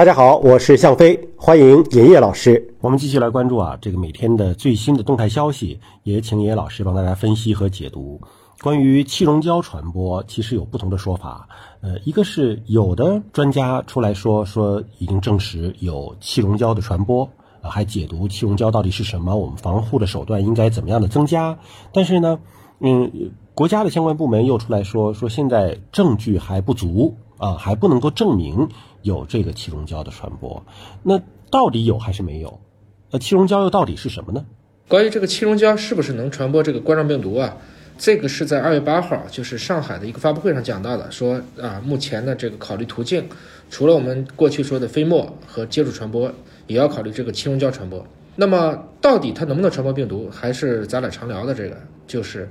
大家好，我是向飞，欢迎尹烨老师。我们继续来关注啊，这个每天的最新的动态消息，也请尹烨老师帮大家分析和解读。关于气溶胶传播，其实有不同的说法。呃，一个是有的专家出来说说已经证实有气溶胶的传播，啊，还解读气溶胶到底是什么，我们防护的手段应该怎么样的增加。但是呢，嗯，国家的相关部门又出来说说现在证据还不足啊，还不能够证明。有这个气溶胶的传播，那到底有还是没有？那气溶胶又到底是什么呢？关于这个气溶胶是不是能传播这个冠状病毒啊？这个是在二月八号，就是上海的一个发布会上讲到的，说啊，目前的这个考虑途径，除了我们过去说的飞沫和接触传播，也要考虑这个气溶胶传播。那么到底它能不能传播病毒，还是咱俩常聊的这个，就是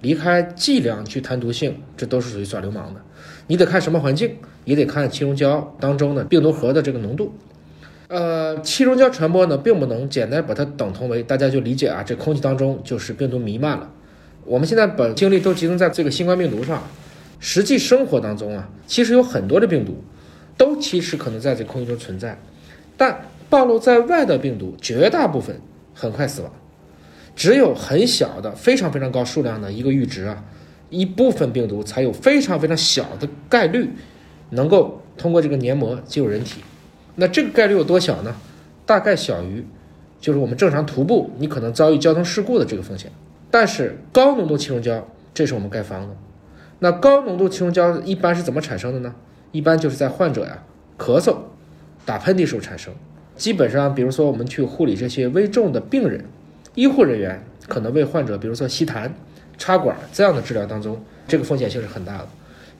离开剂量去谈毒性，这都是属于耍流氓的。你得看什么环境，也得看气溶胶当中的病毒核的这个浓度。呃，气溶胶传播呢，并不能简单把它等同为大家就理解啊，这空气当中就是病毒弥漫了。我们现在把精力都集中在这个新冠病毒上，实际生活当中啊，其实有很多的病毒都其实可能在这空气中存在，但暴露在外的病毒绝大部分很快死亡，只有很小的、非常非常高数量的一个阈值啊。一部分病毒才有非常非常小的概率能够通过这个黏膜进入人体，那这个概率有多小呢？大概小于就是我们正常徒步你可能遭遇交通事故的这个风险。但是高浓度气溶胶，这是我们盖房子。那高浓度气溶胶一般是怎么产生的呢？一般就是在患者呀咳嗽、打喷嚏时候产生。基本上，比如说我们去护理这些危重的病人，医护人员可能为患者，比如说吸痰。插管这样的治疗当中，这个风险性是很大的。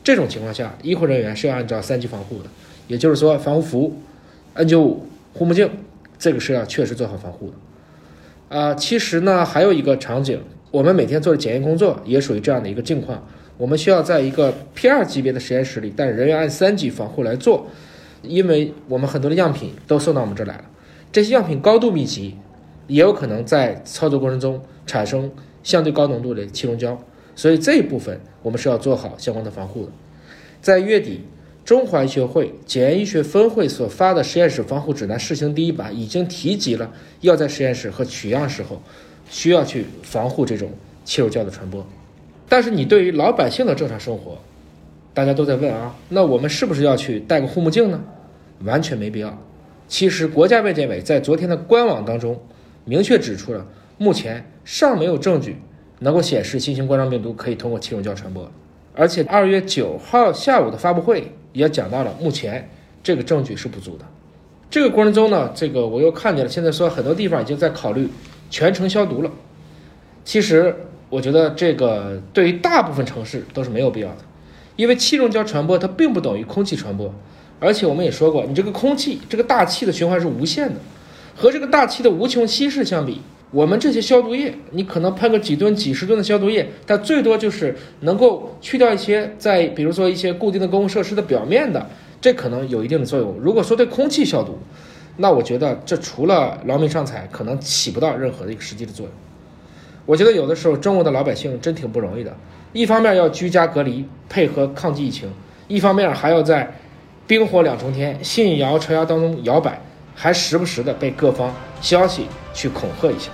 这种情况下，医护人员是要按照三级防护的，也就是说，防护服、N95、护目镜，这个是要确实做好防护的。啊，其实呢，还有一个场景，我们每天做的检验工作也属于这样的一个境况。我们需要在一个 P2 级别的实验室里，但人员按三级防护来做，因为我们很多的样品都送到我们这儿来了，这些样品高度密集，也有可能在操作过程中产生。相对高浓度的气溶胶，所以这一部分我们是要做好相关的防护的。在月底，中华医学会检验医学分会所发的实验室防护指南试行第一版已经提及了，要在实验室和取样时候需要去防护这种气溶胶的传播。但是你对于老百姓的正常生活，大家都在问啊，那我们是不是要去戴个护目镜呢？完全没必要。其实国家卫健委在昨天的官网当中明确指出了。目前尚没有证据能够显示新型冠状病毒可以通过气溶胶传播，而且二月九号下午的发布会也讲到了，目前这个证据是不足的。这个过程中呢，这个我又看见了，现在说很多地方已经在考虑全程消毒了。其实我觉得这个对于大部分城市都是没有必要的，因为气溶胶传播它并不等于空气传播，而且我们也说过，你这个空气这个大气的循环是无限的，和这个大气的无穷稀释相比。我们这些消毒液，你可能喷个几吨、几十吨的消毒液，它最多就是能够去掉一些在，比如说一些固定的公共设施的表面的，这可能有一定的作用。如果说对空气消毒，那我觉得这除了劳民伤财，可能起不到任何的一个实际的作用。我觉得有的时候中国的老百姓真挺不容易的，一方面要居家隔离，配合抗击疫情，一方面还要在冰火两重天、信谣传谣当中摇摆，还时不时的被各方消息去恐吓一下。